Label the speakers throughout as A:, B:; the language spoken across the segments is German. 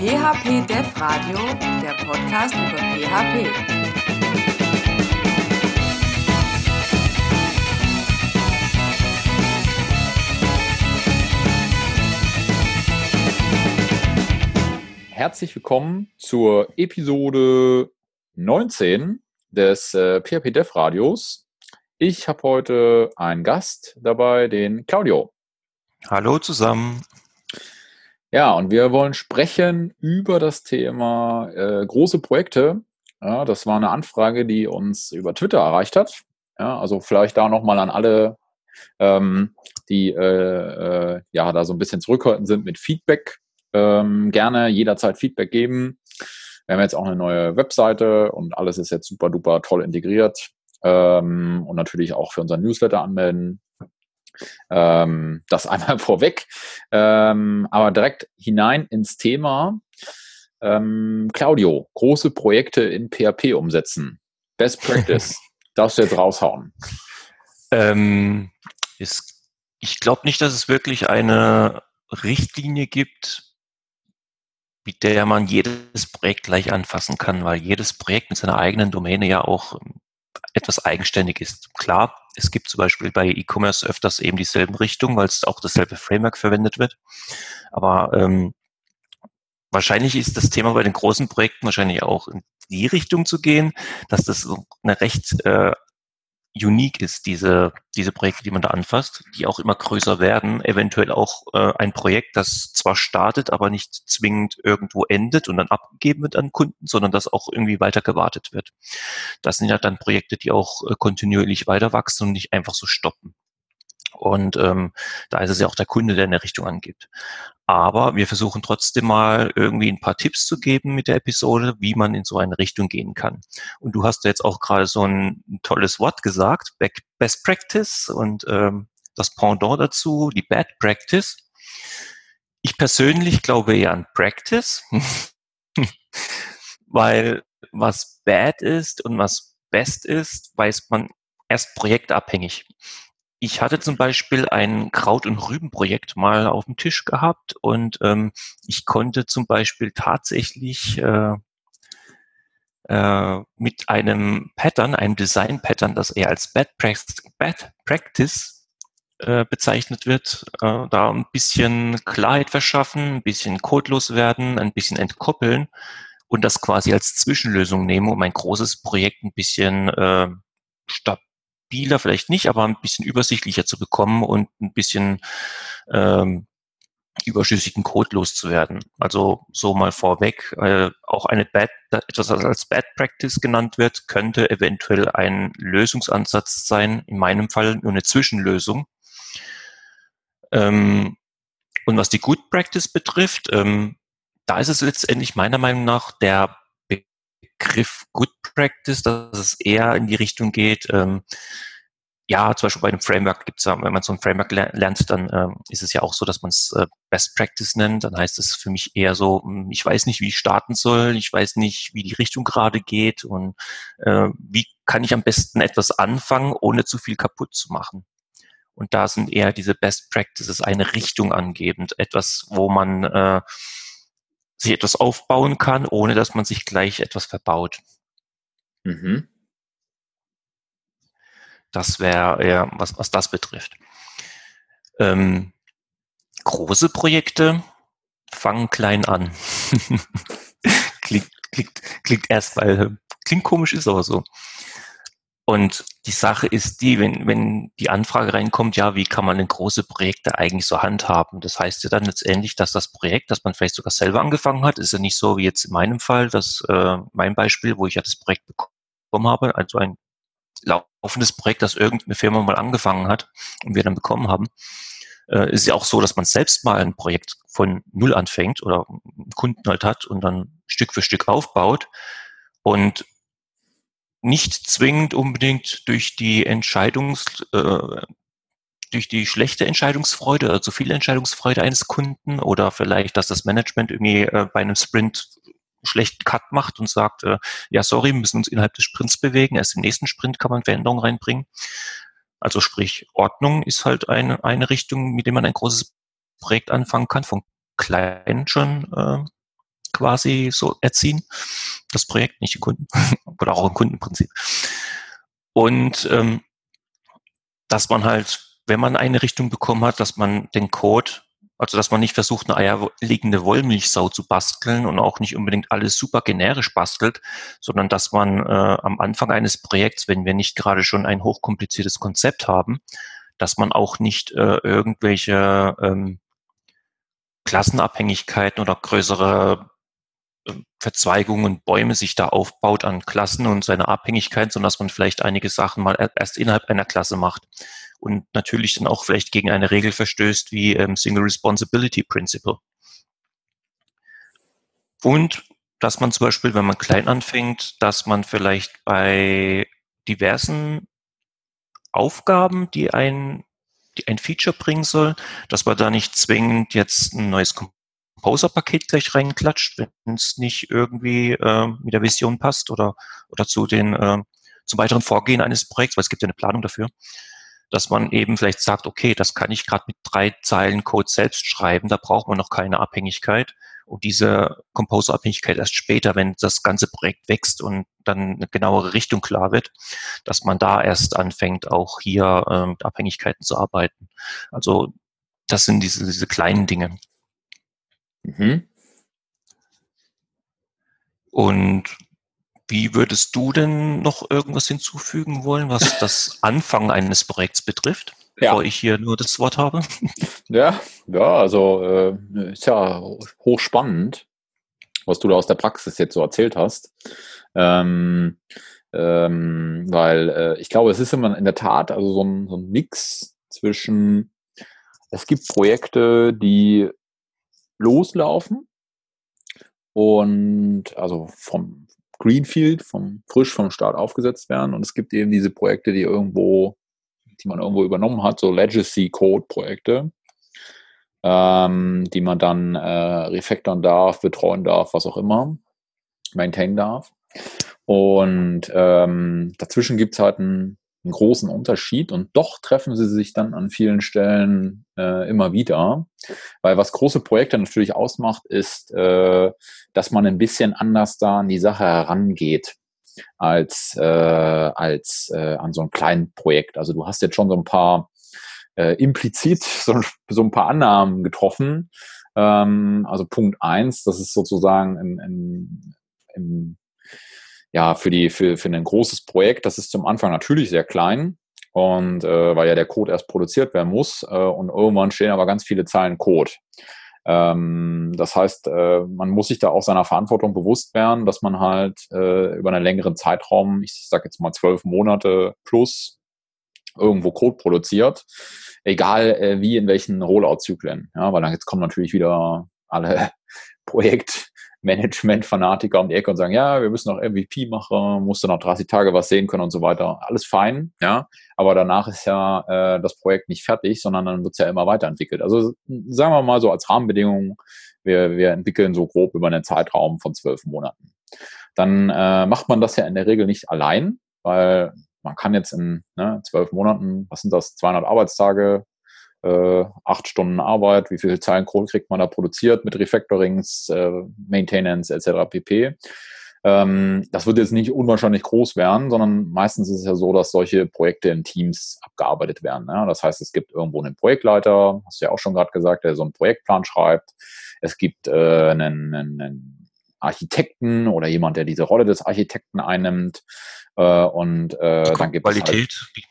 A: PHP Dev Radio, der Podcast über PHP.
B: Herzlich willkommen zur Episode 19 des äh, PHP Dev Radios. Ich habe heute einen Gast dabei, den Claudio.
C: Hallo zusammen.
B: Ja, und wir wollen sprechen über das Thema äh, große Projekte. Ja, das war eine Anfrage, die uns über Twitter erreicht hat. Ja, also vielleicht da nochmal an alle, ähm, die äh, äh, ja da so ein bisschen zurückhaltend sind mit Feedback. Ähm, gerne jederzeit Feedback geben. Wir haben jetzt auch eine neue Webseite und alles ist jetzt super duper toll integriert. Ähm, und natürlich auch für unseren Newsletter anmelden. Ähm, das einmal vorweg. Ähm, aber direkt hinein ins Thema. Ähm, Claudio, große Projekte in PHP umsetzen. Best Practice. Darfst du jetzt raushauen?
C: Ähm, ist, ich glaube nicht, dass es wirklich eine Richtlinie gibt, mit der man jedes Projekt gleich anfassen kann, weil jedes Projekt mit seiner eigenen Domäne ja auch etwas eigenständig ist. Klar, es gibt zum Beispiel bei E-Commerce öfters eben dieselben Richtungen, weil es auch dasselbe Framework verwendet wird. Aber ähm, wahrscheinlich ist das Thema bei den großen Projekten wahrscheinlich auch in die Richtung zu gehen, dass das eine recht äh, unique ist, diese, diese Projekte, die man da anfasst, die auch immer größer werden, eventuell auch äh, ein Projekt, das zwar startet, aber nicht zwingend irgendwo endet und dann abgegeben wird an Kunden, sondern das auch irgendwie weiter gewartet wird. Das sind ja dann Projekte, die auch äh, kontinuierlich weiter wachsen und nicht einfach so stoppen. Und ähm, da ist es ja auch der Kunde, der eine Richtung angibt. Aber wir versuchen trotzdem mal irgendwie ein paar Tipps zu geben mit der Episode, wie man in so eine Richtung gehen kann. Und du hast jetzt auch gerade so ein, tolles Wort gesagt, Best Practice und ähm, das Pendant dazu, die Bad Practice. Ich persönlich glaube eher an Practice, weil was bad ist und was best ist, weiß man erst projektabhängig ich hatte zum Beispiel ein Kraut- und Rübenprojekt mal auf dem Tisch gehabt und ähm, ich konnte zum Beispiel tatsächlich äh, äh, mit einem Pattern, einem Design-Pattern, das eher als Bad, Practice, Bad Practice äh, bezeichnet wird, äh, da ein bisschen Klarheit verschaffen, ein bisschen codelos werden, ein bisschen entkoppeln und das quasi als Zwischenlösung nehmen, um ein großes Projekt ein bisschen äh, stabil stabiler vielleicht nicht, aber ein bisschen übersichtlicher zu bekommen und ein bisschen ähm, überschüssigen Code loszuwerden. Also so mal vorweg, äh, auch eine Bad, etwas was als Bad Practice genannt wird, könnte eventuell ein Lösungsansatz sein, in meinem Fall nur eine Zwischenlösung. Ähm, und was die Good Practice betrifft, ähm, da ist es letztendlich meiner Meinung nach der Begriff Good Practice, dass es eher in die Richtung geht, ähm, ja, zum Beispiel bei einem Framework gibt es, wenn man so ein Framework lernt, dann ähm, ist es ja auch so, dass man es äh, Best Practice nennt. Dann heißt es für mich eher so, hm, ich weiß nicht, wie ich starten soll, ich weiß nicht, wie die Richtung gerade geht und äh, wie kann ich am besten etwas anfangen, ohne zu viel kaputt zu machen. Und da sind eher diese Best Practices eine Richtung angebend, etwas, wo man äh, sich etwas aufbauen kann, ohne dass man sich gleich etwas verbaut. Mhm. Das wäre eher, was, was das betrifft. Ähm, große Projekte fangen klein an. klingt, klingt, klingt erstmal, klingt komisch, ist aber so. Und die Sache ist die, wenn, wenn die Anfrage reinkommt, ja, wie kann man denn große Projekte eigentlich so handhaben? Das heißt ja dann letztendlich, dass das Projekt, das man vielleicht sogar selber angefangen hat, ist ja nicht so wie jetzt in meinem Fall, dass äh, mein Beispiel, wo ich ja das Projekt bekommen habe, also ein laufendes Projekt, das irgendeine Firma mal angefangen hat und wir dann bekommen haben, äh, ist ja auch so, dass man selbst mal ein Projekt von Null anfängt oder einen Kunden halt hat und dann Stück für Stück aufbaut und nicht zwingend unbedingt durch die Entscheidungs, äh, durch die schlechte Entscheidungsfreude oder zu viel Entscheidungsfreude eines Kunden oder vielleicht, dass das Management irgendwie äh, bei einem Sprint schlechten Cut macht und sagt, äh, ja, sorry, wir müssen uns innerhalb des Sprints bewegen, erst im nächsten Sprint kann man Veränderungen reinbringen. Also sprich, Ordnung ist halt eine, eine Richtung, mit der man ein großes Projekt anfangen kann, von klein schon äh, quasi so erziehen. Das Projekt, nicht die Kunden. Oder auch im Kundenprinzip. Und ähm, dass man halt, wenn man eine Richtung bekommen hat, dass man den Code, also dass man nicht versucht, eine eierlegende Wollmilchsau zu basteln und auch nicht unbedingt alles super generisch bastelt, sondern dass man äh, am Anfang eines Projekts, wenn wir nicht gerade schon ein hochkompliziertes Konzept haben, dass man auch nicht äh, irgendwelche ähm, Klassenabhängigkeiten oder größere Verzweigungen, Bäume sich da aufbaut an Klassen und seine Abhängigkeit, sondern dass man vielleicht einige Sachen mal erst innerhalb einer Klasse macht und natürlich dann auch vielleicht gegen eine Regel verstößt wie ähm, Single Responsibility Principle. Und dass man zum Beispiel, wenn man klein anfängt, dass man vielleicht bei diversen Aufgaben, die ein, die ein Feature bringen soll, dass man da nicht zwingend jetzt ein neues Composer-Paket gleich reinklatscht, wenn es nicht irgendwie äh, mit der Vision passt oder, oder zu den, äh, zum weiteren Vorgehen eines Projekts, weil es gibt ja eine Planung dafür, dass man eben vielleicht sagt, okay, das kann ich gerade mit drei Zeilen Code selbst schreiben, da braucht man noch keine Abhängigkeit und diese Composer-Abhängigkeit erst später, wenn das ganze Projekt wächst und dann eine genauere Richtung klar wird, dass man da erst anfängt, auch hier äh, mit Abhängigkeiten zu arbeiten. Also das sind diese, diese kleinen Dinge. Mhm. Und wie würdest du denn noch irgendwas hinzufügen wollen, was das Anfang eines Projekts betrifft? bevor ja. ich hier nur das Wort habe.
B: Ja, ja, also äh, ist ja hochspannend, was du da aus der Praxis jetzt so erzählt hast. Ähm, ähm, weil äh, ich glaube, es ist immer in der Tat also so ein, so ein Mix zwischen, es gibt Projekte, die loslaufen und also vom Greenfield, vom frisch vom Start aufgesetzt werden und es gibt eben diese Projekte, die irgendwo die man irgendwo übernommen hat, so Legacy-Code-Projekte, ähm, die man dann äh, refactoren darf, betreuen darf, was auch immer, maintain darf. Und ähm, dazwischen gibt es halt einen, einen, großen Unterschied und doch treffen sie sich dann an vielen Stellen äh, immer wieder. Weil was große Projekte natürlich ausmacht, ist, äh, dass man ein bisschen anders da an die Sache herangeht als, äh, als äh, an so einem kleinen Projekt. Also du hast jetzt schon so ein paar äh, implizit so, so ein paar Annahmen getroffen. Ähm, also Punkt eins, das ist sozusagen im, im, im ja, für, die, für, für ein großes Projekt, das ist zum Anfang natürlich sehr klein und äh, weil ja der Code erst produziert werden muss äh, und irgendwann stehen aber ganz viele Zeilen Code. Ähm, das heißt, äh, man muss sich da auch seiner Verantwortung bewusst werden, dass man halt äh, über einen längeren Zeitraum, ich sage jetzt mal zwölf Monate plus, irgendwo Code produziert, egal äh, wie in welchen Rollout-Zyklen. Ja, weil dann jetzt kommen natürlich wieder alle Projekt, Management-Fanatiker um die Ecke und sagen, ja, wir müssen noch MVP machen, musst du noch 30 Tage was sehen können und so weiter. Alles fein, ja. Aber danach ist ja äh, das Projekt nicht fertig, sondern dann wird es ja immer weiterentwickelt. Also sagen wir mal so als Rahmenbedingung, wir, wir entwickeln so grob über einen Zeitraum von zwölf Monaten. Dann äh, macht man das ja in der Regel nicht allein, weil man kann jetzt in ne, zwölf Monaten, was sind das, 200 Arbeitstage, äh, acht Stunden Arbeit, wie viele Zeilen Code kriegt man da produziert mit Refactorings, äh, Maintenance etc. pp. Ähm, das wird jetzt nicht unwahrscheinlich groß werden, sondern meistens ist es ja so, dass solche Projekte in Teams abgearbeitet werden. Ja? Das heißt, es gibt irgendwo einen Projektleiter, hast du ja auch schon gerade gesagt, der so einen Projektplan schreibt. Es gibt äh, einen, einen Architekten oder jemand, der diese Rolle des Architekten einnimmt. Äh, und äh, dann gibt Qualität. es halt,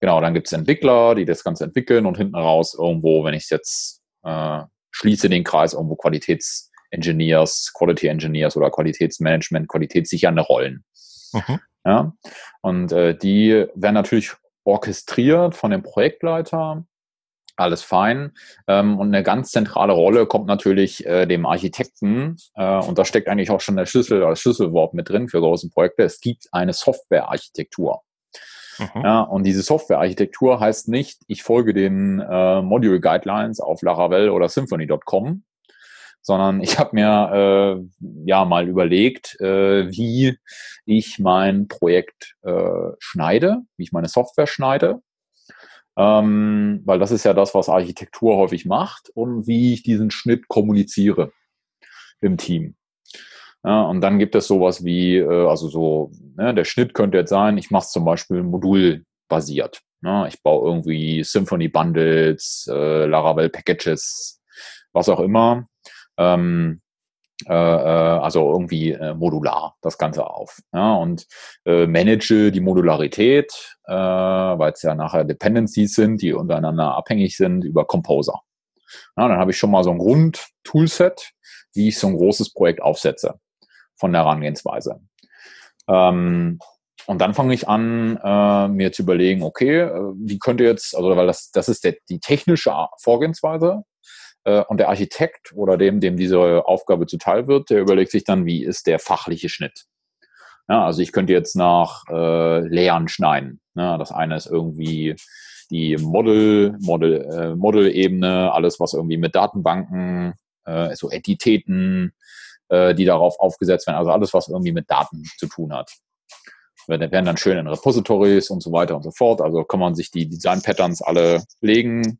B: Genau, dann gibt es Entwickler, die das Ganze entwickeln und hinten raus irgendwo, wenn ich jetzt äh, schließe den Kreis, irgendwo Qualitätsengineers, Quality Engineers oder Qualitätsmanagement, qualitätssichernde Rollen. Mhm. Ja? Und äh, die werden natürlich orchestriert von dem Projektleiter, alles fein. Ähm, und eine ganz zentrale Rolle kommt natürlich äh, dem Architekten. Äh, und da steckt eigentlich auch schon der Schlüssel, das Schlüsselwort mit drin für große Projekte. Es gibt eine Softwarearchitektur. Mhm. Ja, und diese Softwarearchitektur heißt nicht, ich folge den äh, Module Guidelines auf Laravel oder Symfony.com, sondern ich habe mir äh, ja mal überlegt, äh, wie ich mein Projekt äh, schneide, wie ich meine Software schneide, ähm, weil das ist ja das, was Architektur häufig macht und wie ich diesen Schnitt kommuniziere im Team. Ja, und dann gibt es sowas wie, äh, also so, ne, der Schnitt könnte jetzt sein, ich mache es zum Beispiel modulbasiert. Ne? Ich baue irgendwie Symphony Bundles, äh, Laravel Packages, was auch immer. Ähm, äh, äh, also irgendwie äh, modular das Ganze auf. Ja, und äh, manage die Modularität, weil es ja nachher Dependencies sind, die untereinander abhängig sind, über Composer. Ja, dann habe ich schon mal so ein Grund-Toolset, wie ich so ein großes Projekt aufsetze von der Herangehensweise. Ähm, und dann fange ich an, äh, mir zu überlegen, okay, äh, wie könnte jetzt, also weil das, das ist der, die technische Vorgehensweise, äh, und der Architekt oder dem, dem diese Aufgabe zuteil wird, der überlegt sich dann, wie ist der fachliche Schnitt. Ja, also ich könnte jetzt nach äh, Lehren schneiden. Ja, das eine ist irgendwie die Model, Model, äh, Model-Ebene, alles was irgendwie mit Datenbanken, äh, so Entitäten, äh, die darauf aufgesetzt werden, also alles was irgendwie mit Daten zu tun hat. Wir werden dann schön in Repositories und so weiter und so fort. Also kann man sich die Design-Patterns alle legen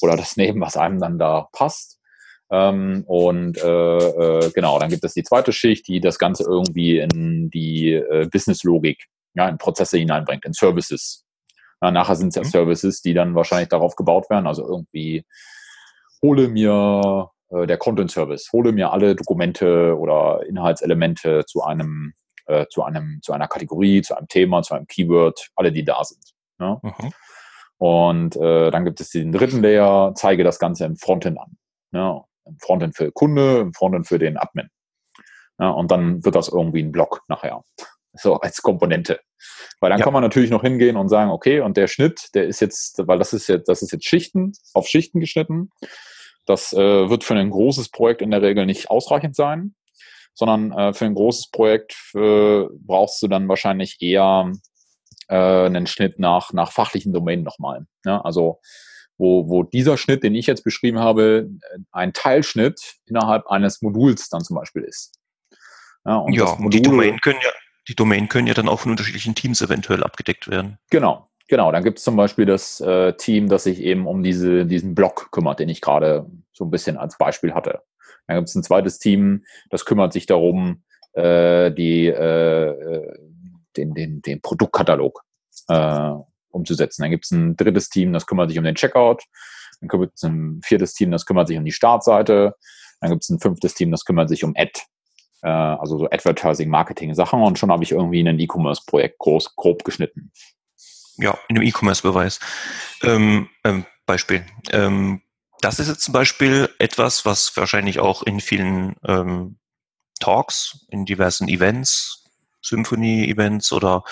B: oder das nehmen, was einem dann da passt. Ähm, und äh, äh, genau, dann gibt es die zweite Schicht, die das Ganze irgendwie in die äh, Business-Logik, ja, in Prozesse hineinbringt, in Services. Nachher sind es ja mhm. Services, die dann wahrscheinlich darauf gebaut werden. Also irgendwie hole mir äh, der Content-Service, hole mir alle Dokumente oder Inhaltselemente zu einem, äh, zu einem, zu einer Kategorie, zu einem Thema, zu einem Keyword, alle, die da sind. Ja? Mhm. Und äh, dann gibt es den dritten Layer, zeige das Ganze im Frontend an. Ja, Im Frontend für Kunde, im Frontend für den Admin. Ja, und dann wird das irgendwie ein Block nachher. So als Komponente. Weil dann ja. kann man natürlich noch hingehen und sagen, okay, und der Schnitt, der ist jetzt, weil das ist jetzt, das ist jetzt Schichten, auf Schichten geschnitten. Das äh, wird für ein großes Projekt in der Regel nicht ausreichend sein, sondern äh, für ein großes Projekt äh, brauchst du dann wahrscheinlich eher äh, einen Schnitt nach, nach fachlichen Domänen nochmal. Ja, also wo, wo dieser Schnitt, den ich jetzt beschrieben habe, ein Teilschnitt innerhalb eines Moduls dann zum Beispiel ist.
C: Ja, und ja, Modul, die Domänen können ja, die Domänen können ja dann auch von unterschiedlichen Teams eventuell abgedeckt werden.
B: Genau, genau. Dann gibt es zum Beispiel das äh, Team, das sich eben um diese, diesen Block kümmert, den ich gerade so ein bisschen als Beispiel hatte. Dann gibt es ein zweites Team, das kümmert sich darum, äh, die äh, äh den, den, den Produktkatalog äh, umzusetzen. Dann gibt es ein drittes Team, das kümmert sich um den Checkout. Dann gibt es ein viertes Team, das kümmert sich um die Startseite. Dann gibt es ein fünftes Team, das kümmert sich um Ad, äh, also so Advertising, Marketing Sachen. Und schon habe ich irgendwie ein E-Commerce-Projekt groß, grob geschnitten.
C: Ja, in einem E-Commerce-Beweis. Ähm, ähm, Beispiel. Ähm, das ist jetzt zum Beispiel etwas, was wahrscheinlich auch in vielen ähm, Talks, in diversen Events Symphony-Events oder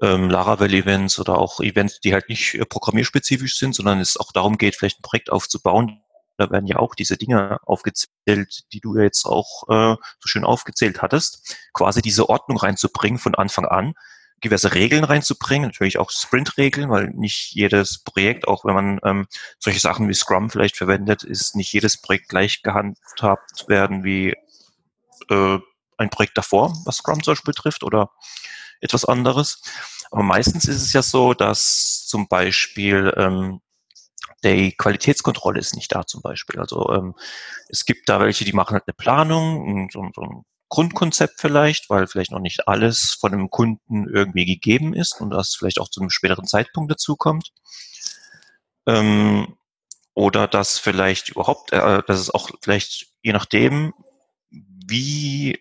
C: ähm, Laravel-Events oder auch Events, die halt nicht äh, programmierspezifisch sind, sondern es auch darum geht, vielleicht ein Projekt aufzubauen. Da werden ja auch diese Dinge aufgezählt, die du ja jetzt auch äh, so schön aufgezählt hattest, quasi diese Ordnung reinzubringen von Anfang an, gewisse Regeln reinzubringen, natürlich auch Sprint-Regeln, weil nicht jedes Projekt, auch wenn man ähm, solche Sachen wie Scrum vielleicht verwendet, ist nicht jedes Projekt gleich gehandhabt werden wie äh, ein Projekt davor, was Scrum zum Beispiel betrifft oder etwas anderes. Aber meistens ist es ja so, dass zum Beispiel ähm, die Qualitätskontrolle ist nicht da zum Beispiel. Also ähm, es gibt da welche, die machen halt eine Planung, so, so ein Grundkonzept vielleicht, weil vielleicht noch nicht alles von dem Kunden irgendwie gegeben ist und das vielleicht auch zu einem späteren Zeitpunkt dazu kommt. Ähm, oder dass vielleicht überhaupt, äh, dass es auch vielleicht je nachdem, wie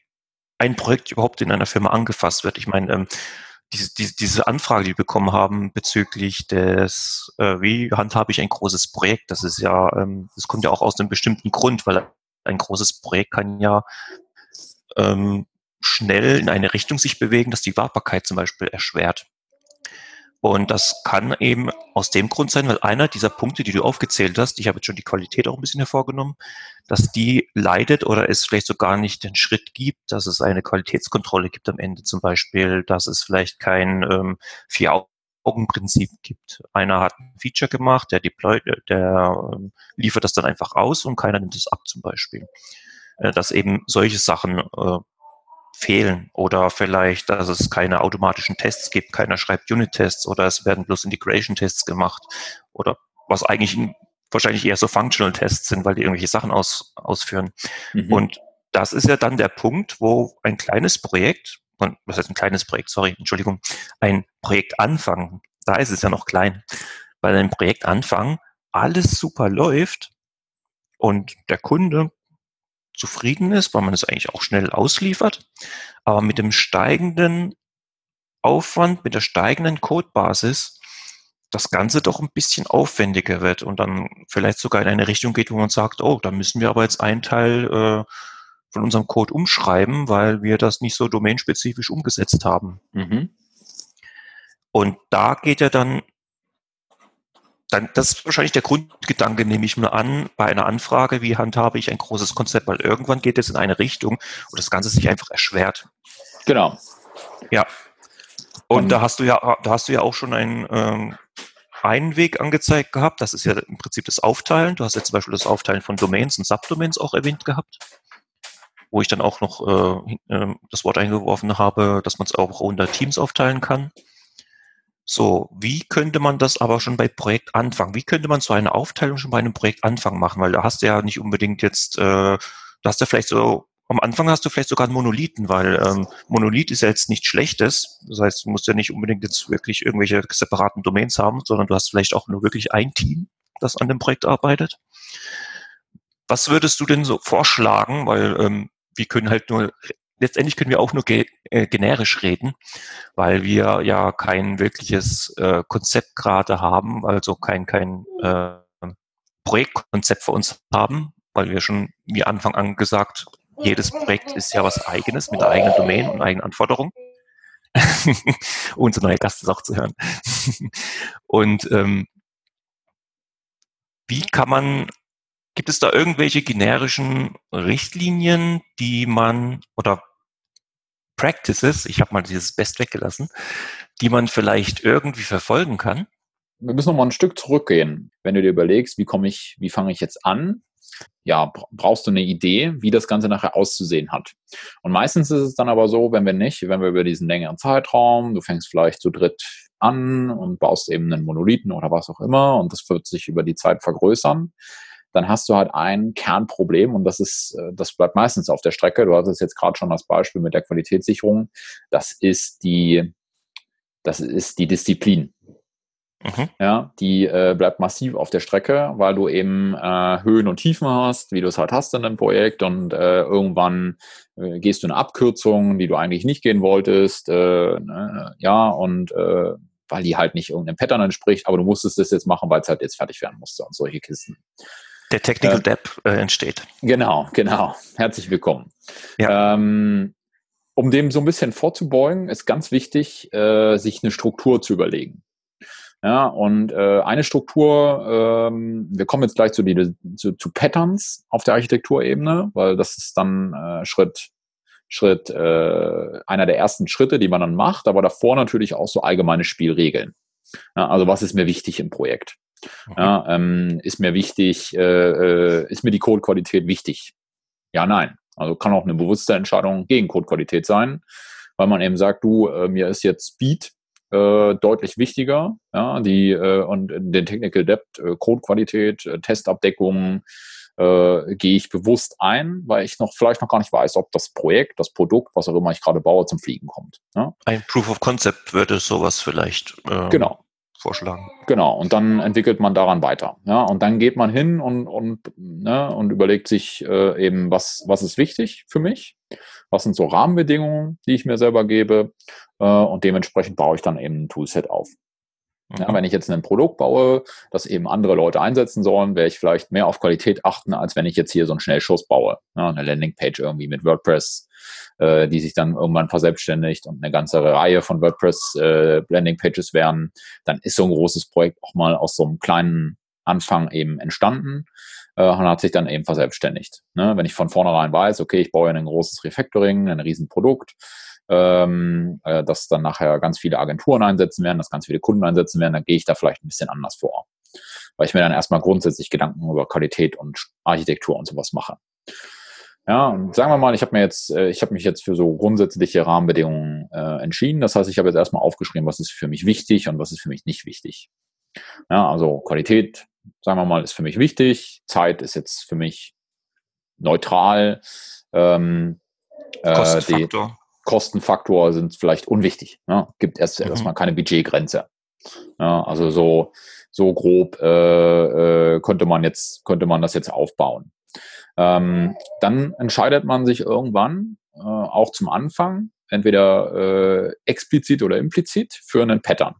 C: ein Projekt überhaupt in einer Firma angefasst wird. Ich meine, ähm, diese, diese, diese Anfrage, die wir bekommen haben bezüglich des, äh, wie handhabe ich ein großes Projekt, das ist ja, ähm, das kommt ja auch aus einem bestimmten Grund, weil ein großes Projekt kann ja ähm, schnell in eine Richtung sich bewegen, dass die Wartbarkeit zum Beispiel erschwert. Und das kann eben aus dem Grund sein, weil einer dieser Punkte, die du aufgezählt hast, ich habe jetzt schon die Qualität auch ein bisschen hervorgenommen, dass die leidet oder es vielleicht sogar nicht den Schritt gibt, dass es eine Qualitätskontrolle gibt am Ende zum Beispiel, dass es vielleicht kein ähm, Vier-Augen-Prinzip gibt. Einer hat ein Feature gemacht, der deployt, der ähm, liefert das dann einfach aus und keiner nimmt es ab zum Beispiel. Äh, dass eben solche Sachen äh, fehlen oder vielleicht, dass es keine automatischen Tests gibt, keiner schreibt Unit-Tests oder es werden bloß Integration-Tests gemacht oder was eigentlich wahrscheinlich eher so Functional-Tests sind, weil die irgendwelche Sachen aus, ausführen. Mhm. Und das ist ja dann der Punkt, wo ein kleines Projekt, was heißt ein kleines Projekt, sorry, Entschuldigung, ein Projektanfang, da ist es ja noch klein, bei einem Projektanfang alles super läuft und der Kunde zufrieden ist, weil man es eigentlich auch schnell ausliefert, aber mit dem steigenden Aufwand, mit der steigenden Codebasis das Ganze doch ein bisschen aufwendiger wird und dann vielleicht sogar in eine Richtung geht, wo man sagt, oh, da müssen wir aber jetzt einen Teil äh, von unserem Code umschreiben, weil wir das nicht so domainspezifisch umgesetzt haben. Mhm. Und da geht ja dann, dann, das ist wahrscheinlich der Grundgedanke, nehme ich mir an, bei einer Anfrage, wie handhabe ich ein großes Konzept, weil irgendwann geht es in eine Richtung, wo das Ganze sich einfach erschwert.
B: Genau.
C: Ja. Und um, da hast du ja, da hast du ja auch schon einen, ähm, einen Weg angezeigt gehabt. Das ist ja im Prinzip das Aufteilen. Du hast ja zum Beispiel das Aufteilen von Domains und Subdomains auch erwähnt gehabt wo ich dann auch noch äh, äh, das Wort eingeworfen habe, dass man es auch unter Teams aufteilen kann. So, wie könnte man das aber schon bei Projekt anfangen? Wie könnte man so eine Aufteilung schon bei einem Projekt anfangen machen? Weil da hast du ja nicht unbedingt jetzt, äh, da hast du vielleicht so, am Anfang hast du vielleicht sogar einen Monolithen, weil ähm, Monolith ist ja jetzt nichts Schlechtes. Das heißt, du musst ja nicht unbedingt jetzt wirklich irgendwelche separaten Domains haben, sondern du hast vielleicht auch nur wirklich ein Team, das an dem Projekt arbeitet. Was würdest du denn so vorschlagen? Weil ähm, wir können halt nur, letztendlich können wir auch nur ge äh, generisch reden, weil wir ja kein wirkliches äh, Konzept gerade haben, also kein, kein äh, Projektkonzept für uns haben, weil wir schon wie Anfang an gesagt, jedes Projekt ist ja was eigenes mit einer eigenen Domain und eigenen Anforderungen. Unser neuer Gast ist auch zu hören. und ähm, wie kann man Gibt es da irgendwelche generischen Richtlinien, die man oder Practices, ich habe mal dieses Best weggelassen, die man vielleicht irgendwie verfolgen kann?
B: Wir müssen noch mal ein Stück zurückgehen. Wenn du dir überlegst, wie komme ich, wie fange ich jetzt an? Ja, brauchst du eine Idee, wie das Ganze nachher auszusehen hat. Und meistens ist es dann aber so, wenn wir nicht, wenn wir über diesen längeren Zeitraum, du fängst vielleicht zu dritt an und baust eben einen Monolithen oder was auch immer und das wird sich über die Zeit vergrößern, dann hast du halt ein Kernproblem und das ist, äh, das bleibt meistens auf der Strecke. Du hattest jetzt gerade schon das Beispiel mit der Qualitätssicherung. Das ist die, das ist die Disziplin. Mhm. Ja, die äh, bleibt massiv auf der Strecke, weil du eben äh, Höhen und Tiefen hast, wie du es halt hast in einem Projekt und äh, irgendwann äh, gehst du eine Abkürzung, die du eigentlich nicht gehen wolltest, äh, ne, ja, und weil die halt nicht irgendeinem Pattern entspricht, aber du musstest das jetzt machen, weil es halt jetzt fertig werden musste und solche Kisten.
C: Der Technical äh, Debt äh, entsteht.
B: Genau, genau. Herzlich willkommen. Ja. Ähm, um dem so ein bisschen vorzubeugen, ist ganz wichtig, äh, sich eine Struktur zu überlegen. Ja, und äh, eine Struktur, ähm, wir kommen jetzt gleich zu, die, zu, zu Patterns auf der Architekturebene, weil das ist dann äh, Schritt, Schritt, äh, einer der ersten Schritte, die man dann macht, aber davor natürlich auch so allgemeine Spielregeln. Ja, also was ist mir wichtig im Projekt? Ja, ähm, ist mir wichtig, äh, äh, ist mir die Codequalität wichtig? Ja, nein. Also kann auch eine bewusste Entscheidung gegen Codequalität sein, weil man eben sagt, du, äh, mir ist jetzt Speed äh, deutlich wichtiger, ja, die äh, und den Technical Depth, äh, Codequalität, äh, Testabdeckung äh, gehe ich bewusst ein, weil ich noch vielleicht noch gar nicht weiß, ob das Projekt, das Produkt, was auch immer ich gerade baue, zum Fliegen kommt. Ja?
C: Ein Proof of Concept würde sowas vielleicht.
B: Äh, genau
C: vorschlagen.
B: Genau, und dann entwickelt man daran weiter. Ja, und dann geht man hin und, und, ne, und überlegt sich äh, eben, was, was ist wichtig für mich, was sind so Rahmenbedingungen, die ich mir selber gebe, äh, und dementsprechend baue ich dann eben ein Toolset auf. Ja, wenn ich jetzt ein Produkt baue, das eben andere Leute einsetzen sollen, werde ich vielleicht mehr auf Qualität achten, als wenn ich jetzt hier so einen Schnellschuss baue. Ja, eine Landingpage irgendwie mit WordPress, äh, die sich dann irgendwann verselbstständigt und eine ganze Reihe von WordPress äh, Landingpages werden. Dann ist so ein großes Projekt auch mal aus so einem kleinen Anfang eben entstanden äh, und hat sich dann eben verselbstständigt. Ne? Wenn ich von vornherein weiß, okay, ich baue ein großes Refactoring, ein Riesenprodukt, ähm, äh, dass dann nachher ganz viele Agenturen einsetzen werden, dass ganz viele Kunden einsetzen werden, dann gehe ich da vielleicht ein bisschen anders vor. Weil ich mir dann erstmal grundsätzlich Gedanken über Qualität und Architektur und sowas mache. Ja, und sagen wir mal, ich habe mir jetzt, äh, ich habe mich jetzt für so grundsätzliche Rahmenbedingungen äh, entschieden. Das heißt, ich habe jetzt erstmal aufgeschrieben, was ist für mich wichtig und was ist für mich nicht wichtig. Ja, also Qualität, sagen wir mal, ist für mich wichtig. Zeit ist jetzt für mich neutral. Ähm,
C: äh, Kostenfaktor.
B: Kostenfaktor sind vielleicht unwichtig. Ne? Gibt erst mhm. erstmal keine Budgetgrenze. Ja, also so, so grob äh, äh, könnte man jetzt, könnte man das jetzt aufbauen. Ähm, dann entscheidet man sich irgendwann, äh, auch zum Anfang, entweder äh, explizit oder implizit für einen Pattern.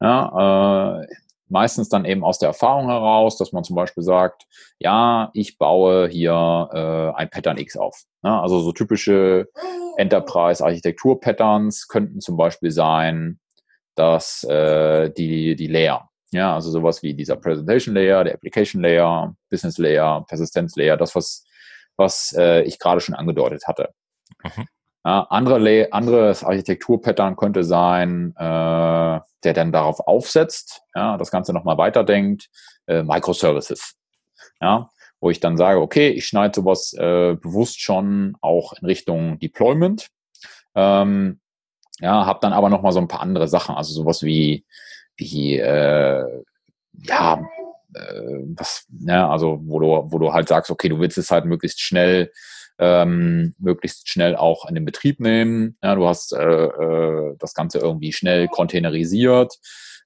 B: Ja, äh, meistens dann eben aus der Erfahrung heraus, dass man zum Beispiel sagt, ja, ich baue hier äh, ein Pattern X auf. Ja, also so typische Enterprise-Architektur-Patterns könnten zum Beispiel sein, dass äh, die, die Layer, ja, also sowas wie dieser Presentation Layer, der Application Layer, Business Layer, Persistenz Layer, das, was, was äh, ich gerade schon angedeutet hatte. Mhm. Ja, andere, anderes Architekturpattern könnte sein, äh, der dann darauf aufsetzt, ja, das Ganze nochmal weiterdenkt, äh, Microservices. Ja, wo ich dann sage, okay, ich schneide sowas äh, bewusst schon auch in Richtung Deployment. Ähm, ja, habe dann aber nochmal so ein paar andere Sachen, also sowas wie, wie äh, ja, äh, was, ne, also wo du, wo du halt sagst, okay, du willst es halt möglichst schnell ähm, möglichst schnell auch in den Betrieb nehmen. Ja, du hast äh, äh, das Ganze irgendwie schnell containerisiert.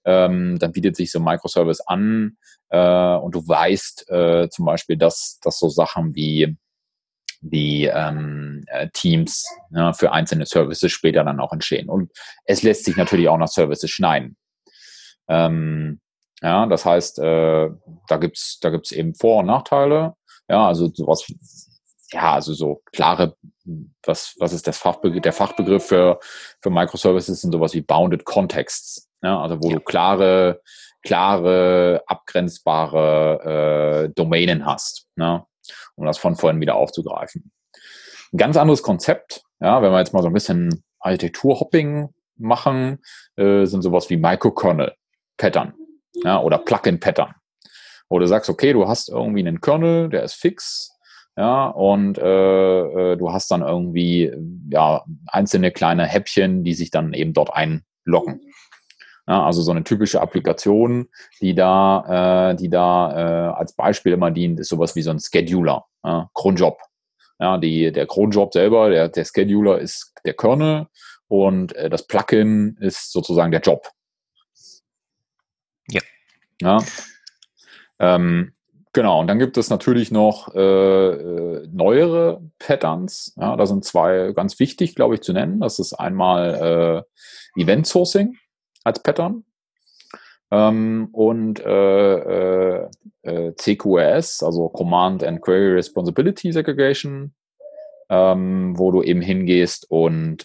B: Ähm, dann bietet sich so ein Microservice an äh, und du weißt äh, zum Beispiel, dass, dass so Sachen wie wie ähm, äh, Teams ja, für einzelne Services später dann auch entstehen. Und es lässt sich natürlich auch nach Services schneiden. Ähm, ja, das heißt, äh, da gibt's da gibt's eben Vor- und Nachteile. Ja, also sowas ja, also so klare, was, was ist das Fachbegriff, der Fachbegriff für, für Microservices sind sowas wie Bounded Contexts. Ja, also wo ja. du klare, klare, abgrenzbare äh, Domänen hast, ne? um das von vorhin wieder aufzugreifen. Ein ganz anderes Konzept, ja, wenn wir jetzt mal so ein bisschen Architektur-Hopping machen, äh, sind sowas wie Microkernel-Pattern ja, oder Plugin-Pattern. Wo du sagst, okay, du hast irgendwie einen Kernel, der ist fix, ja, und äh, äh, du hast dann irgendwie ja einzelne kleine Häppchen, die sich dann eben dort einloggen. Ja, also so eine typische Applikation, die da, äh, die da äh, als Beispiel immer dient, ist sowas wie so ein Scheduler, ja, Cronjob. Ja, die, der Cronjob selber, der, der Scheduler ist der Kernel und äh, das Plugin ist sozusagen der Job.
C: Ja.
B: ja. Ähm, Genau, und dann gibt es natürlich noch äh, äh, neuere Patterns. Ja, da sind zwei ganz wichtig, glaube ich, zu nennen. Das ist einmal äh, Event Sourcing als Pattern ähm, und äh, äh, äh CQRS, also Command and Query Responsibility Segregation, ähm, wo du eben hingehst und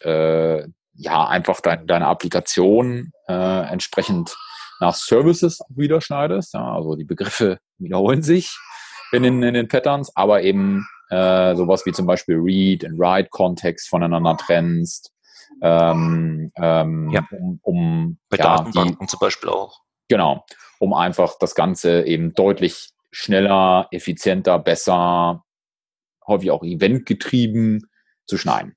B: ja einfach dein, deine Applikation entsprechend nach Services wieder schneidest. Ja, also die Begriffe wiederholen sich in den, in den Patterns, aber eben äh, sowas wie zum Beispiel Read und Write-Kontext voneinander trennst. Ähm, ähm, ja. um, um
C: bei ja, Datenbanken die, zum Beispiel auch.
B: Genau, um einfach das Ganze eben deutlich schneller, effizienter, besser, häufig auch eventgetrieben zu schneiden.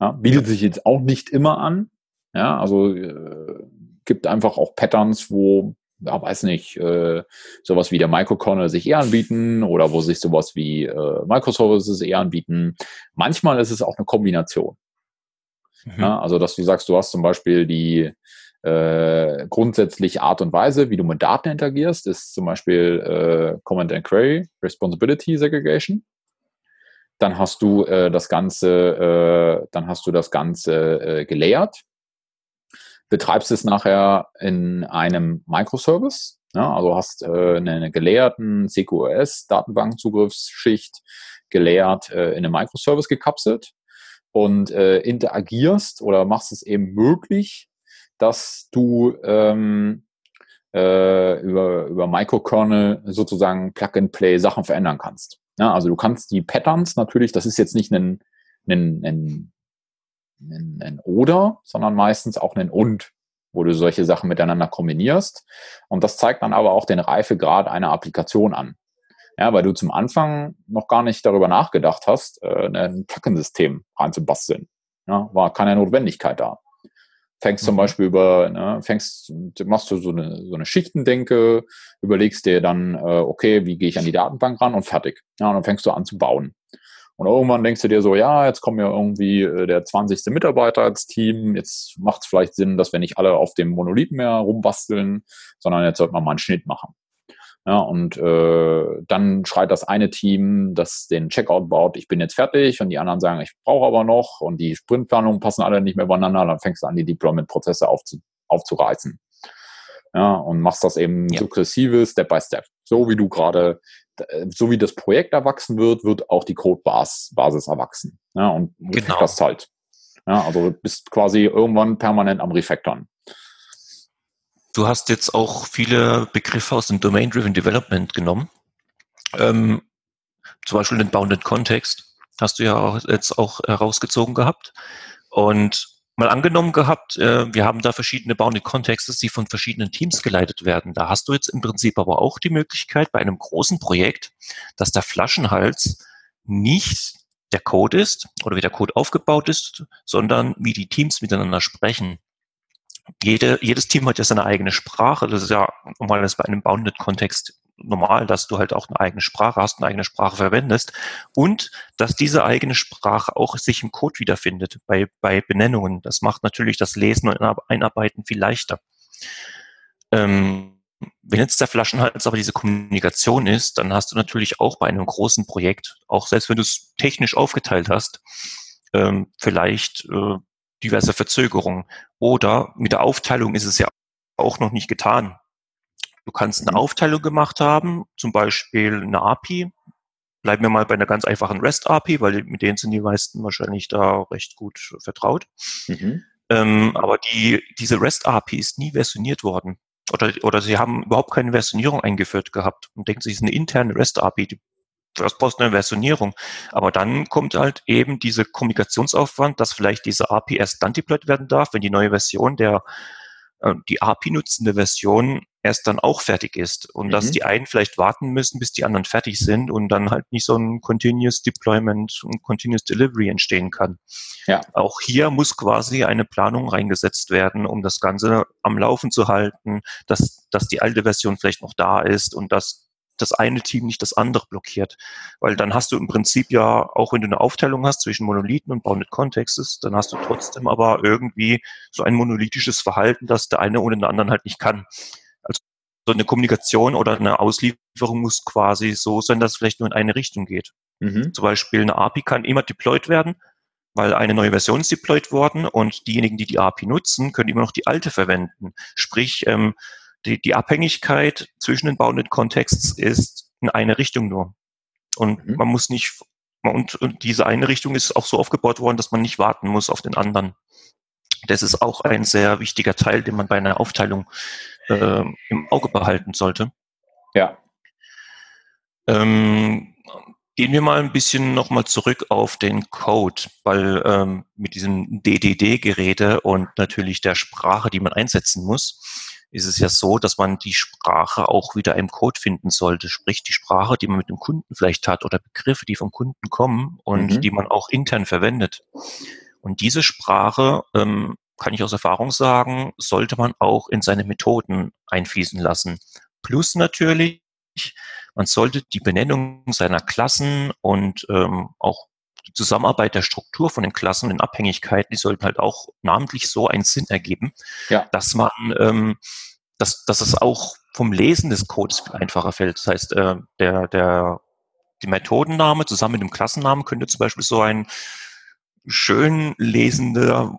B: Ja, bietet sich jetzt auch nicht immer an. Ja, also äh, gibt einfach auch Patterns, wo, ja, weiß nicht, äh, sowas wie der Microkernel sich eher anbieten oder wo sich sowas wie äh, Microservices eher anbieten. Manchmal ist es auch eine Kombination. Mhm. Ja, also, dass du sagst, du hast zum Beispiel die äh, grundsätzliche Art und Weise, wie du mit Daten interagierst, ist zum Beispiel äh, Command and Query, Responsibility Segregation. Dann hast du äh, das Ganze, äh, dann hast du das Ganze äh, gelayert betreibst es nachher in einem Microservice. Ja, also hast äh, eine gelehrten CQRS-Datenbankzugriffsschicht geleert äh, in einem Microservice gekapselt und äh, interagierst oder machst es eben möglich, dass du ähm, äh, über, über Microkernel sozusagen Plug-and-Play Sachen verändern kannst. Ja, also du kannst die Patterns natürlich, das ist jetzt nicht ein, ein, ein ein, ein Oder, sondern meistens auch ein Und, wo du solche Sachen miteinander kombinierst. Und das zeigt dann aber auch den Reifegrad einer Applikation an. Ja, weil du zum Anfang noch gar nicht darüber nachgedacht hast, äh, ein Plugin-System reinzubasteln. Ja, war keine Notwendigkeit da. Fängst mhm. zum Beispiel über, ne, fängst, machst du so eine, so eine Schichtendenke, überlegst dir dann, äh, okay, wie gehe ich an die Datenbank ran und fertig. Ja, und dann fängst du an zu bauen. Und irgendwann denkst du dir so, ja, jetzt kommt ja irgendwie äh, der 20. Mitarbeiter als Team, jetzt macht es vielleicht Sinn, dass wir nicht alle auf dem Monolith mehr rumbasteln, sondern jetzt sollte man mal einen Schnitt machen. Ja, und äh, dann schreit das eine Team, das den Checkout baut, ich bin jetzt fertig und die anderen sagen, ich brauche aber noch und die Sprintplanungen passen alle nicht mehr übereinander, dann fängst du an, die Deployment-Prozesse aufzu aufzureißen. Ja, und machst das eben ja. sukzessive, Step by Step. So wie du gerade, so wie das Projekt erwachsen wird, wird auch die Code-Basis erwachsen. Ja, und
C: genau.
B: das halt. Ja, also du bist quasi irgendwann permanent am Refactoren.
C: Du hast jetzt auch viele Begriffe aus dem Domain-Driven Development genommen. Ähm, zum Beispiel den Bounded Context hast du ja jetzt auch herausgezogen gehabt. Und mal angenommen gehabt, äh, wir haben da verschiedene Bounded Contexts, die von verschiedenen Teams geleitet werden. Da hast du jetzt im Prinzip aber auch die Möglichkeit bei einem großen Projekt, dass der Flaschenhals nicht der Code ist oder wie der Code aufgebaut ist, sondern wie die Teams miteinander sprechen jede, jedes Team hat ja seine eigene Sprache. Das ist ja normal bei einem Bounded-Kontext normal, dass du halt auch eine eigene Sprache hast, eine eigene Sprache verwendest und dass diese eigene Sprache auch sich im Code wiederfindet bei, bei Benennungen. Das macht natürlich das Lesen und Einarbeiten viel leichter. Ähm, wenn jetzt der Flaschenhals aber diese Kommunikation ist, dann hast du natürlich auch bei einem großen Projekt, auch selbst wenn du es technisch aufgeteilt hast, ähm, vielleicht äh, diverse Verzögerungen. Oder mit der Aufteilung ist es ja auch noch nicht getan. Du kannst eine mhm. Aufteilung gemacht haben, zum Beispiel eine API. Bleiben wir mal bei einer ganz einfachen REST-API, weil mit denen sind die meisten wahrscheinlich da recht gut vertraut. Mhm. Ähm, aber die, diese REST-API ist nie versioniert worden. Oder, oder sie haben überhaupt keine Versionierung eingeführt gehabt und denken sich, es ist eine interne REST-API, die brauchst du eine Versionierung. Aber dann kommt halt eben diese Kommunikationsaufwand, dass vielleicht diese API erst dann deployed werden darf, wenn die neue Version der äh, die API nutzende Version erst dann auch fertig ist und mhm. dass die einen vielleicht warten müssen, bis die anderen fertig sind und dann halt nicht so ein Continuous Deployment und Continuous Delivery entstehen kann. Ja. Auch hier muss quasi eine Planung reingesetzt werden, um das Ganze am Laufen zu halten, dass, dass die alte Version vielleicht noch da ist und dass das eine Team nicht das andere blockiert. Weil dann hast du im Prinzip ja, auch wenn du eine Aufteilung hast zwischen Monolithen und Bounded Contexts, dann hast du trotzdem aber irgendwie so ein monolithisches Verhalten, dass der eine ohne den anderen halt nicht kann. So eine Kommunikation oder eine Auslieferung muss quasi so sein, dass es vielleicht nur in eine Richtung geht. Mhm. Zum Beispiel eine API kann immer deployed werden, weil eine neue Version ist deployed worden und diejenigen, die die API nutzen, können immer noch die alte verwenden. Sprich, ähm, die, die Abhängigkeit zwischen den Bounded Contexts ist in eine Richtung nur. Und mhm. man muss nicht, und, und diese eine Richtung ist auch so aufgebaut worden, dass man nicht warten muss auf den anderen. Das ist auch ein sehr wichtiger Teil, den man bei einer Aufteilung äh, im Auge behalten sollte.
B: Ja.
C: Ähm, gehen wir mal ein bisschen nochmal zurück auf den Code, weil ähm, mit diesem DDD-Gerede und natürlich der Sprache, die man einsetzen muss, ist es ja so, dass man die Sprache auch wieder im Code finden sollte. Sprich, die Sprache, die man mit dem Kunden vielleicht hat oder Begriffe, die vom Kunden kommen und mhm. die man auch intern verwendet. Und diese Sprache, ähm, kann ich aus Erfahrung sagen, sollte man auch in seine Methoden einfließen lassen. Plus natürlich, man sollte die Benennung seiner Klassen und ähm, auch die Zusammenarbeit der Struktur von den Klassen in Abhängigkeiten, die sollten halt auch namentlich so einen Sinn ergeben, ja. dass man, ähm, dass, dass es auch vom Lesen des Codes einfacher fällt. Das heißt, äh, der, der, die Methodenname zusammen mit dem Klassennamen könnte zum Beispiel so ein schön lesender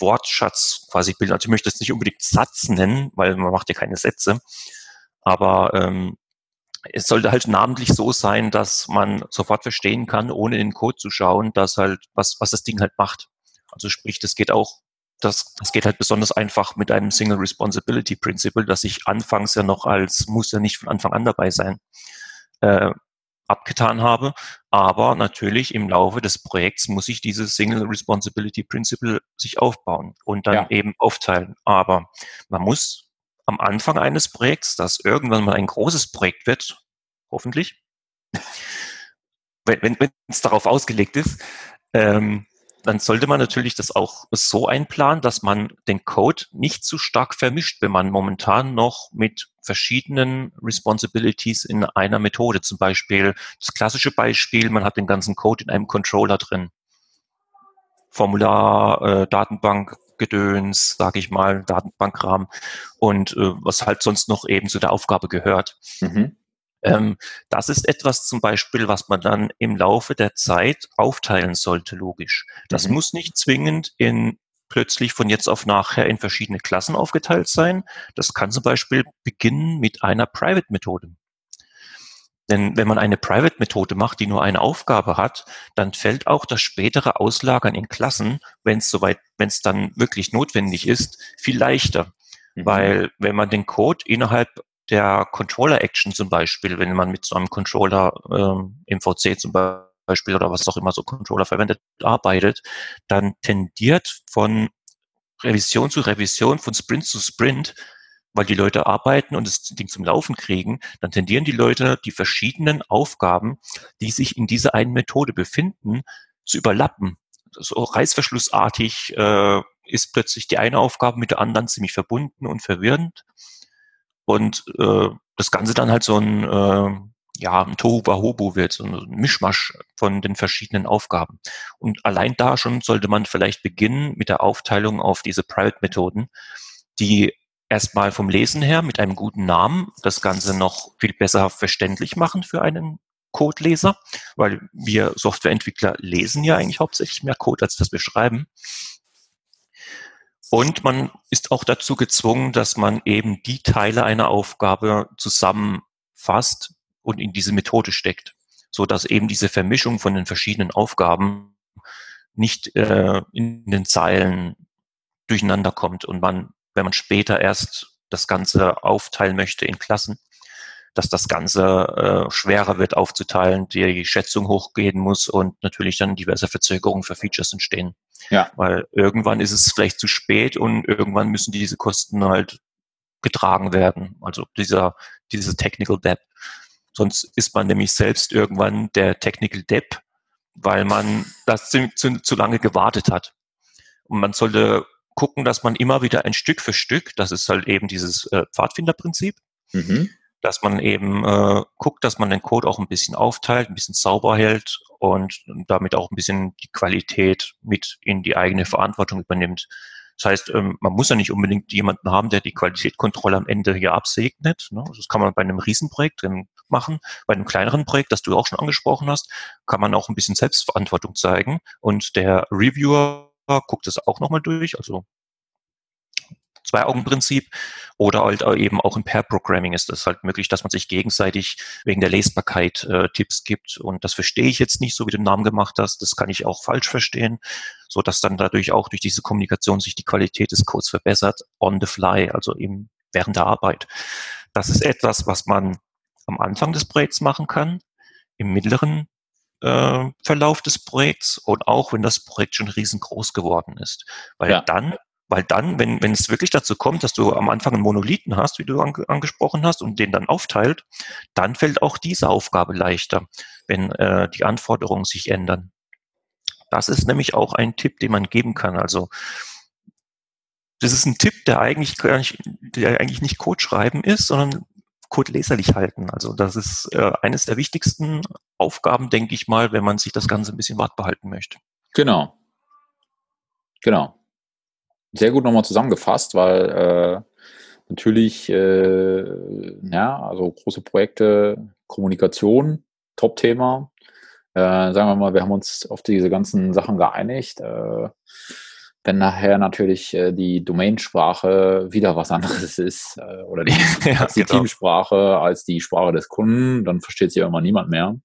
C: Wortschatz quasi bilden. Also ich möchte das nicht unbedingt Satz nennen, weil man macht ja keine Sätze. Aber ähm, es sollte halt namentlich so sein, dass man sofort verstehen kann, ohne in den Code zu schauen, dass halt, was, was das Ding halt macht. Also sprich, das geht auch, das, das geht halt besonders einfach mit einem Single Responsibility Principle, das ich anfangs ja noch als, muss ja nicht von Anfang an dabei sein, äh, abgetan habe. Aber natürlich im Laufe des Projekts muss ich dieses Single Responsibility Principle sich aufbauen und dann ja. eben aufteilen. Aber man muss am Anfang eines Projekts, das irgendwann mal ein großes Projekt wird, hoffentlich, wenn, es darauf ausgelegt ist, ähm, dann sollte man natürlich das auch so einplanen, dass man den Code nicht zu stark vermischt, wenn man momentan noch mit verschiedenen Responsibilities in einer Methode, zum Beispiel das klassische Beispiel, man hat den ganzen Code in einem Controller drin. Formular, äh, Datenbank, Gedöns, sage ich mal, Datenbankrahmen und äh, was halt sonst noch eben zu der Aufgabe gehört. Mhm. Ähm, das ist etwas zum Beispiel, was man dann im Laufe der Zeit aufteilen sollte, logisch. Das mhm. muss nicht zwingend in plötzlich von jetzt auf nachher in verschiedene Klassen aufgeteilt sein. Das kann zum Beispiel beginnen mit einer Private-Methode. Denn wenn man eine Private-Methode macht, die nur eine Aufgabe hat, dann fällt auch das spätere Auslagern in Klassen, wenn es soweit, wenn es dann wirklich notwendig ist, viel leichter. Mhm. Weil wenn man den Code innerhalb der Controller-Action zum Beispiel, wenn man mit so einem Controller ähm, im VC zum Beispiel oder was auch immer so Controller verwendet, arbeitet, dann tendiert von Revision zu Revision, von Sprint zu Sprint, weil die Leute arbeiten und das Ding zum Laufen kriegen, dann tendieren die Leute, die verschiedenen Aufgaben, die sich in dieser einen Methode befinden, zu überlappen. So reißverschlussartig äh, ist plötzlich die eine Aufgabe mit der anderen ziemlich verbunden und verwirrend und äh, das Ganze dann halt so ein, äh, ja, ein Tohuwabohu wird, so ein Mischmasch von den verschiedenen Aufgaben. Und allein da schon sollte man vielleicht beginnen mit der Aufteilung auf diese Private-Methoden, die erstmal vom Lesen her mit einem guten Namen das Ganze noch viel besser verständlich machen für einen Codeleser, weil wir Softwareentwickler lesen ja eigentlich hauptsächlich mehr Code, als das wir schreiben. Und man ist auch dazu gezwungen, dass man eben die Teile einer Aufgabe zusammenfasst und in diese Methode steckt, so dass eben diese Vermischung von den verschiedenen Aufgaben nicht äh, in den Zeilen durcheinander kommt und man, wenn man später erst das Ganze aufteilen möchte in Klassen, dass das Ganze äh, schwerer wird aufzuteilen, die Schätzung hochgehen muss und natürlich dann diverse Verzögerungen für Features entstehen. Ja. Weil irgendwann ist es vielleicht zu spät und irgendwann müssen diese Kosten halt getragen werden. Also dieser, diese Technical Debt. Sonst ist man nämlich selbst irgendwann der Technical Debt, weil man das zu, zu, zu lange gewartet hat. Und man sollte gucken, dass man immer wieder ein Stück für Stück, das ist halt eben dieses äh, Pfadfinderprinzip, mhm dass man eben äh, guckt, dass man den Code auch ein bisschen aufteilt, ein bisschen sauber hält und damit auch ein bisschen die Qualität mit in die eigene Verantwortung übernimmt. Das heißt, ähm, man muss ja nicht unbedingt jemanden haben, der die Qualitätskontrolle am Ende hier absegnet. Ne? Das kann man bei einem Riesenprojekt machen. Bei einem kleineren Projekt, das du auch schon angesprochen hast, kann man auch ein bisschen Selbstverantwortung zeigen. Und der Reviewer guckt es auch nochmal durch. Also Zwei-Augen-Prinzip oder halt eben auch im Pair-Programming ist es halt möglich, dass man sich gegenseitig wegen der Lesbarkeit äh, Tipps gibt und das verstehe ich jetzt nicht, so wie du den Namen gemacht hast, das kann ich auch falsch verstehen, so dass dann dadurch auch durch diese Kommunikation sich die Qualität des Codes verbessert, on the fly, also eben während der Arbeit. Das ist etwas, was man am Anfang des Projekts machen kann, im mittleren äh, Verlauf des Projekts und auch wenn das Projekt schon riesengroß geworden ist. Weil ja. dann weil dann, wenn, wenn es wirklich dazu kommt, dass du am Anfang einen Monolithen hast, wie du ange angesprochen hast, und den dann aufteilt, dann fällt auch diese Aufgabe leichter, wenn äh, die Anforderungen sich ändern. Das ist nämlich auch ein Tipp, den man geben kann. Also das ist ein Tipp, der eigentlich, der eigentlich nicht Code schreiben ist, sondern Code leserlich halten. Also das ist äh, eines der wichtigsten Aufgaben, denke ich mal, wenn man sich das Ganze ein bisschen wart behalten möchte.
B: Genau. Genau sehr gut nochmal zusammengefasst, weil äh, natürlich, äh, ja, also große Projekte, Kommunikation, Top-Thema. Äh, sagen wir mal, wir haben uns auf diese ganzen Sachen geeinigt. Äh, wenn nachher natürlich äh, die Domainsprache wieder was anderes ist äh, oder die, ja, die genau. Teamsprache als die Sprache des Kunden, dann versteht sie irgendwann niemand mehr.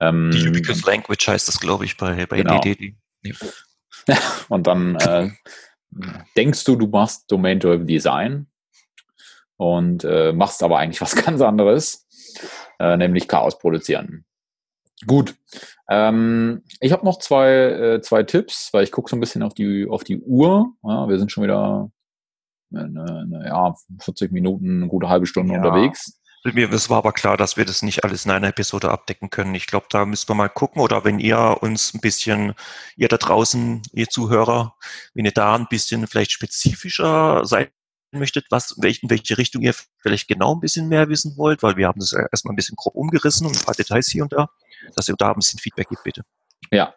C: Ähm, die Ubiquitous Language heißt das, glaube ich, bei, bei genau. DD.
B: und dann äh, denkst du, du machst Domain-Driven Design und äh, machst aber eigentlich was ganz anderes, äh, nämlich Chaos produzieren. Gut. Ähm, ich habe noch zwei, äh, zwei Tipps, weil ich gucke so ein bisschen auf die, auf die Uhr. Ja, wir sind schon wieder eine, eine, ja, 40 Minuten, eine gute halbe Stunde ja. unterwegs.
C: Mir, es war aber klar, dass wir das nicht alles in einer Episode abdecken können. Ich glaube, da müssen wir mal gucken oder wenn ihr uns ein bisschen, ihr da draußen, ihr Zuhörer, wenn ihr da ein bisschen vielleicht spezifischer sein möchtet, was, in welche Richtung ihr vielleicht genau ein bisschen mehr wissen wollt, weil wir haben das erstmal ein bisschen grob umgerissen und ein paar Details hier und da, dass ihr da ein bisschen Feedback gebt, bitte.
B: Ja,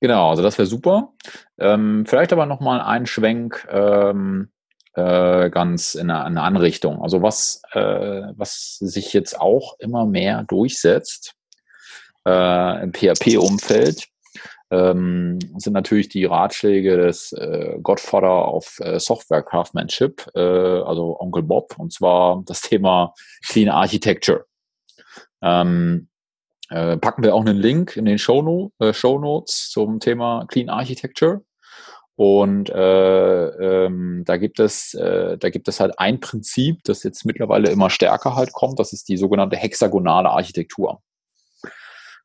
B: genau, also das wäre super. Ähm, vielleicht aber nochmal ein Schwenk ähm, äh, ganz in eine, eine andere Richtung. Also was, äh, was sich jetzt auch immer mehr durchsetzt äh, im PHP-Umfeld, ähm, sind natürlich die Ratschläge des äh, Godfather auf äh, Software Craftsmanship, äh, also Onkel Bob, und zwar das Thema Clean Architecture. Ähm, äh, packen wir auch einen Link in den Show, äh, Show Notes zum Thema Clean Architecture. Und äh, ähm, da gibt es, äh, da gibt es halt ein Prinzip, das jetzt mittlerweile immer stärker halt kommt. Das ist die sogenannte hexagonale Architektur.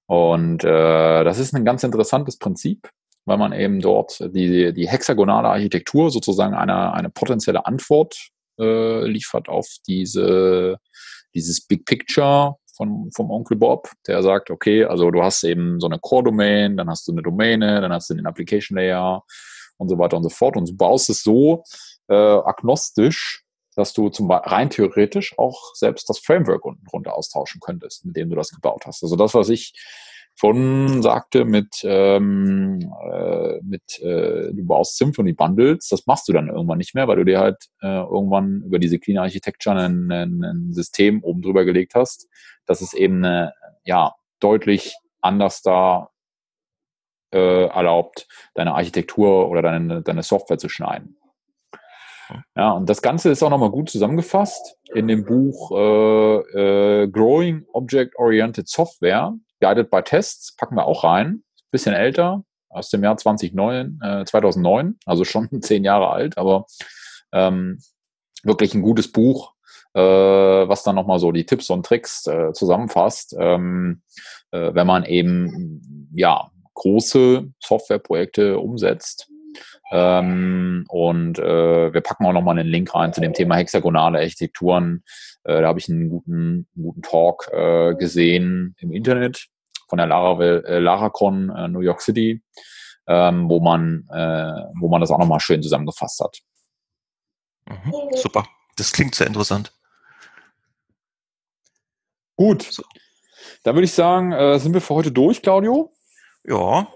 B: Und äh, das ist ein ganz interessantes Prinzip, weil man eben dort die, die hexagonale Architektur sozusagen eine, eine potenzielle Antwort äh, liefert auf diese, dieses Big Picture von, vom Onkel Bob, der sagt, okay, also du hast eben so eine Core-Domain, dann hast du eine Domäne, dann hast du den Application Layer und so weiter und so fort. Und du baust es so äh, agnostisch, dass du zum rein theoretisch auch selbst das Framework unten drunter austauschen könntest, mit dem du das gebaut hast. Also das, was ich von sagte mit, ähm, äh, mit äh, du baust Symphony Bundles, das machst du dann irgendwann nicht mehr, weil du dir halt äh, irgendwann über diese Clean Architecture ein, ein, ein System oben drüber gelegt hast, dass es eben eine, ja, deutlich anders da äh, erlaubt, deine Architektur oder deine, deine Software zu schneiden. Ja, und das Ganze ist auch nochmal gut zusammengefasst in dem Buch äh, äh, Growing Object Oriented Software, Guided by Tests, packen wir auch rein. Bisschen älter, aus dem Jahr 2009, äh, 2009 also schon zehn Jahre alt, aber ähm, wirklich ein gutes Buch, äh, was dann nochmal so die Tipps und Tricks äh, zusammenfasst, ähm, äh, wenn man eben ja große Softwareprojekte umsetzt. Ähm, und äh, wir packen auch nochmal einen Link rein zu dem Thema hexagonale Architekturen. Äh, da habe ich einen guten, einen guten Talk äh, gesehen im Internet von der Lara, äh, LaraCon äh, New York City, ähm, wo, man, äh, wo man das auch nochmal schön zusammengefasst hat.
C: Mhm, super. Das klingt sehr interessant.
B: Gut. So. Dann würde ich sagen, äh, sind wir für heute durch, Claudio?
C: Ja,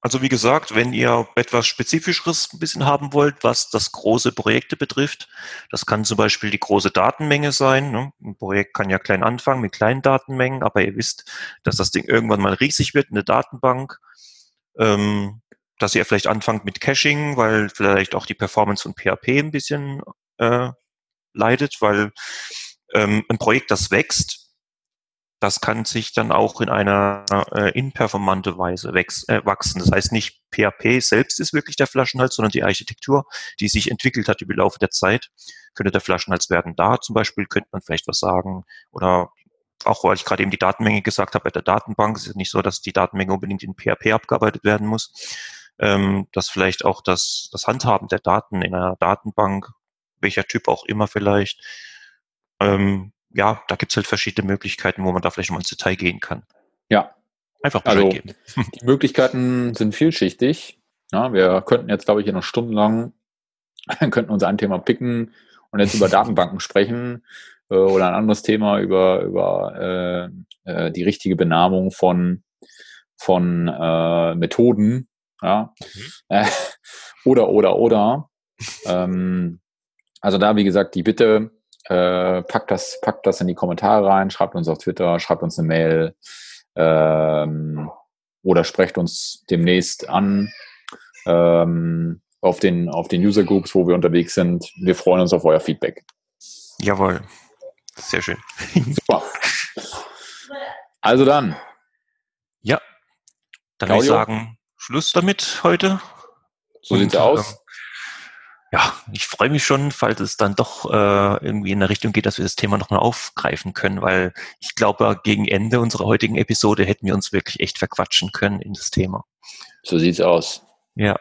C: also wie gesagt, wenn ihr etwas Spezifischeres ein bisschen haben wollt, was das große Projekte betrifft, das kann zum Beispiel die große Datenmenge sein. Ne? Ein Projekt kann ja klein anfangen mit kleinen Datenmengen, aber ihr wisst, dass das Ding irgendwann mal riesig wird, eine Datenbank. Ähm, dass ihr vielleicht anfangt mit Caching, weil vielleicht auch die Performance von PHP ein bisschen äh, leidet, weil ähm, ein Projekt, das wächst, das kann sich dann auch in einer äh, inperformante Weise äh, wachsen. Das heißt nicht PHP selbst ist wirklich der Flaschenhals, sondern die Architektur, die sich entwickelt hat über Laufe der Zeit, könnte der Flaschenhals werden. Da zum Beispiel könnte man vielleicht was sagen oder auch weil ich gerade eben die Datenmenge gesagt habe, bei der Datenbank ist es nicht so, dass die Datenmenge unbedingt in PHP abgearbeitet werden muss, ähm, dass vielleicht auch das, das Handhaben der Daten in einer Datenbank, welcher Typ auch immer vielleicht, ähm, ja, da gibt es halt verschiedene Möglichkeiten, wo man da vielleicht mal ins Detail gehen kann.
B: Ja. Einfach Bescheid also, geben. Die Möglichkeiten sind vielschichtig. Ja, wir könnten jetzt, glaube ich, hier noch stundenlang, könnten uns ein Thema picken und jetzt über Datenbanken sprechen äh, oder ein anderes Thema über, über äh, äh, die richtige Benamung von, von äh, Methoden. Ja. Mhm. oder, oder, oder. ähm, also da, wie gesagt, die Bitte, äh, packt, das, packt das in die Kommentare rein, schreibt uns auf Twitter, schreibt uns eine Mail ähm, oder sprecht uns demnächst an ähm, auf, den, auf den User Groups, wo wir unterwegs sind. Wir freuen uns auf euer Feedback.
C: Jawohl. Sehr schön.
B: Super. Also dann.
C: Ja. Dann würde ich sagen, Schluss damit heute.
B: So sieht's aus.
C: Ja, ich freue mich schon, falls es dann doch äh, irgendwie in der Richtung geht, dass wir das Thema nochmal aufgreifen können, weil ich glaube, gegen Ende unserer heutigen Episode hätten wir uns wirklich echt verquatschen können in das Thema.
B: So sieht's aus.
C: Ja.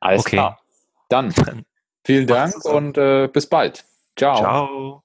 B: Alles okay. klar. Dann, vielen Dank und äh, bis bald. Ciao. Ciao.